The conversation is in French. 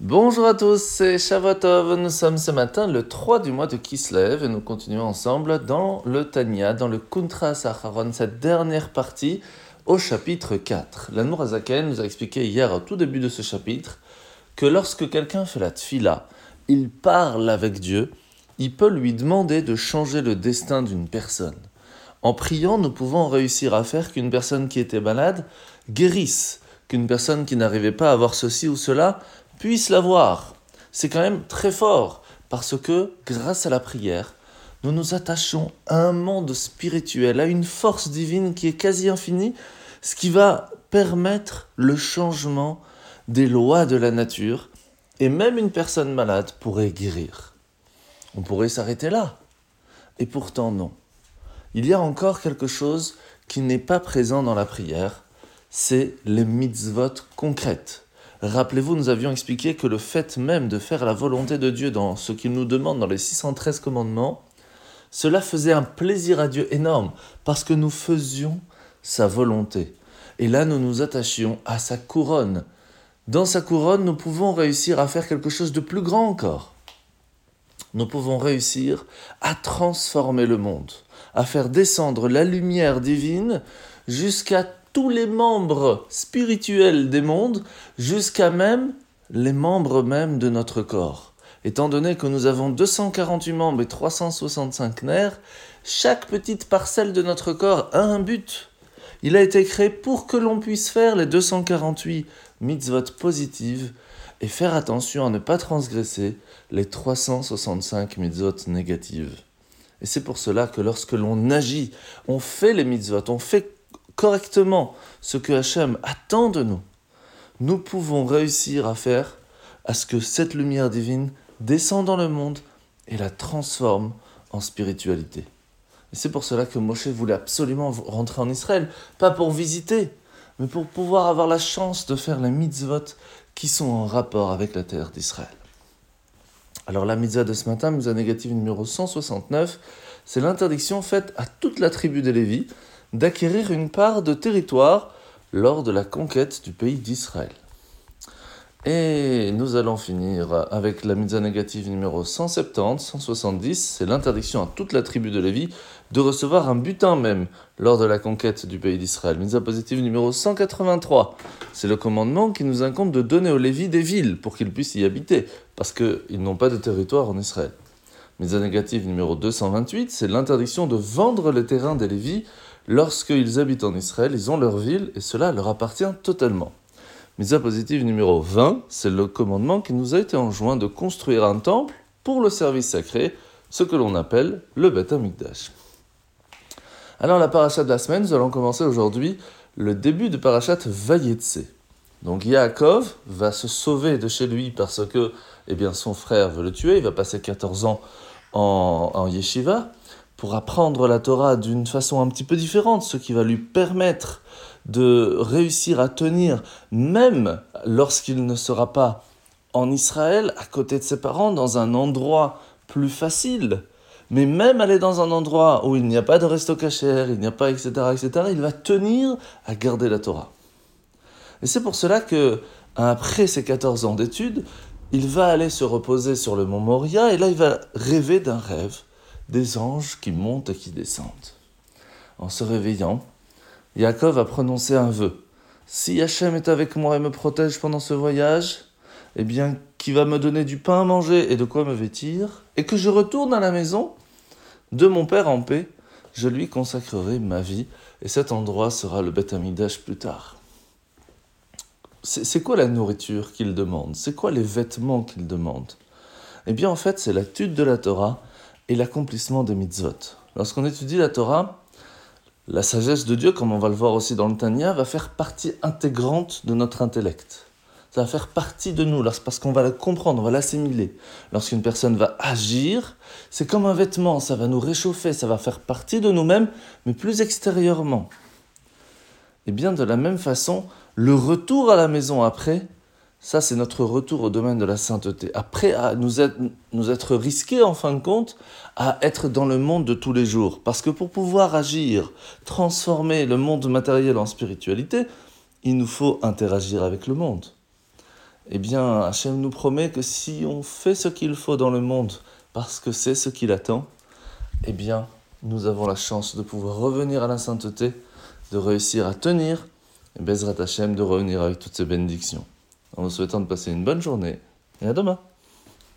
Bonjour à tous, c'est Shavuotov. Nous sommes ce matin le 3 du mois de Kislev et nous continuons ensemble dans le Tanya, dans le Kuntra Saharon, cette dernière partie au chapitre 4. L'Anmour Azaken nous a expliqué hier au tout début de ce chapitre que lorsque quelqu'un fait la tfila, il parle avec Dieu, il peut lui demander de changer le destin d'une personne. En priant, nous pouvons réussir à faire qu'une personne qui était malade guérisse, qu'une personne qui n'arrivait pas à avoir ceci ou cela puisse l'avoir. C'est quand même très fort, parce que grâce à la prière, nous nous attachons à un monde spirituel, à une force divine qui est quasi infinie, ce qui va permettre le changement des lois de la nature, et même une personne malade pourrait guérir. On pourrait s'arrêter là. Et pourtant non. Il y a encore quelque chose qui n'est pas présent dans la prière, c'est les mitzvot concrètes. Rappelez-vous, nous avions expliqué que le fait même de faire la volonté de Dieu dans ce qu'il nous demande dans les 613 commandements, cela faisait un plaisir à Dieu énorme, parce que nous faisions sa volonté. Et là, nous nous attachions à sa couronne. Dans sa couronne, nous pouvons réussir à faire quelque chose de plus grand encore. Nous pouvons réussir à transformer le monde, à faire descendre la lumière divine jusqu'à tous les membres spirituels des mondes, jusqu'à même les membres même de notre corps. Étant donné que nous avons 248 membres et 365 nerfs, chaque petite parcelle de notre corps a un but. Il a été créé pour que l'on puisse faire les 248 mitzvot positives et faire attention à ne pas transgresser les 365 mitzvot négatives. Et c'est pour cela que lorsque l'on agit, on fait les mitzvot, on fait correctement ce que Hachem attend de nous, nous pouvons réussir à faire à ce que cette lumière divine descende dans le monde et la transforme en spiritualité. Et c'est pour cela que Moshe voulait absolument rentrer en Israël, pas pour visiter, mais pour pouvoir avoir la chance de faire les mitzvot qui sont en rapport avec la terre d'Israël. Alors la mitzvah de ce matin, mitzvah négative numéro 169, c'est l'interdiction faite à toute la tribu des Lévis d'acquérir une part de territoire lors de la conquête du pays d'Israël. Et nous allons finir avec la mitzvah négative numéro 170, 170, c'est l'interdiction à toute la tribu de Lévi de recevoir un butin même lors de la conquête du pays d'Israël. Mitzvah positive numéro 183, c'est le commandement qui nous incombe de donner aux Lévis des villes pour qu'ils puissent y habiter, parce qu'ils n'ont pas de territoire en Israël. Mitzvah négative numéro 228, c'est l'interdiction de vendre les terrains des Lévis lorsqu'ils habitent en Israël, ils ont leur ville et cela leur appartient totalement. Misa positive numéro 20, c'est le commandement qui nous a été enjoint de construire un temple pour le service sacré, ce que l'on appelle le Beth Amikdash. Alors la parachat de la semaine, nous allons commencer aujourd'hui le début de parachat Vayetse. Donc Yaakov va se sauver de chez lui parce que eh bien, son frère veut le tuer, il va passer 14 ans en, en yeshiva, pour apprendre la Torah d'une façon un petit peu différente, ce qui va lui permettre de réussir à tenir, même lorsqu'il ne sera pas en Israël, à côté de ses parents, dans un endroit plus facile. Mais même aller dans un endroit où il n'y a pas de resto cachère, il n'y a pas, etc., etc., il va tenir à garder la Torah. Et c'est pour cela que, après ses 14 ans d'études, il va aller se reposer sur le mont Moria, et là il va rêver d'un rêve des anges qui montent et qui descendent. En se réveillant, Yaakov a prononcé un vœu. Si Hachem est avec moi et me protège pendant ce voyage, eh bien, qui va me donner du pain à manger et de quoi me vêtir, et que je retourne à la maison de mon père en paix, je lui consacrerai ma vie, et cet endroit sera le Beth Amidash plus tard. C'est quoi la nourriture qu'il demande C'est quoi les vêtements qu'il demande Eh bien, en fait, c'est l'étude de la Torah et l'accomplissement des mitzvot. Lorsqu'on étudie la Torah, la sagesse de Dieu, comme on va le voir aussi dans le Tanya, va faire partie intégrante de notre intellect. Ça va faire partie de nous, parce qu'on va la comprendre, on va l'assimiler. Lorsqu'une personne va agir, c'est comme un vêtement, ça va nous réchauffer, ça va faire partie de nous-mêmes, mais plus extérieurement. Et bien de la même façon, le retour à la maison après, ça, c'est notre retour au domaine de la sainteté. Après, à nous être, nous être risqués, en fin de compte, à être dans le monde de tous les jours. Parce que pour pouvoir agir, transformer le monde matériel en spiritualité, il nous faut interagir avec le monde. eh bien, Hachem nous promet que si on fait ce qu'il faut dans le monde, parce que c'est ce qu'il attend, eh bien, nous avons la chance de pouvoir revenir à la sainteté, de réussir à tenir, Bezrat Hachem de revenir avec toutes ces bénédictions. En vous souhaitant de passer une bonne journée, et à demain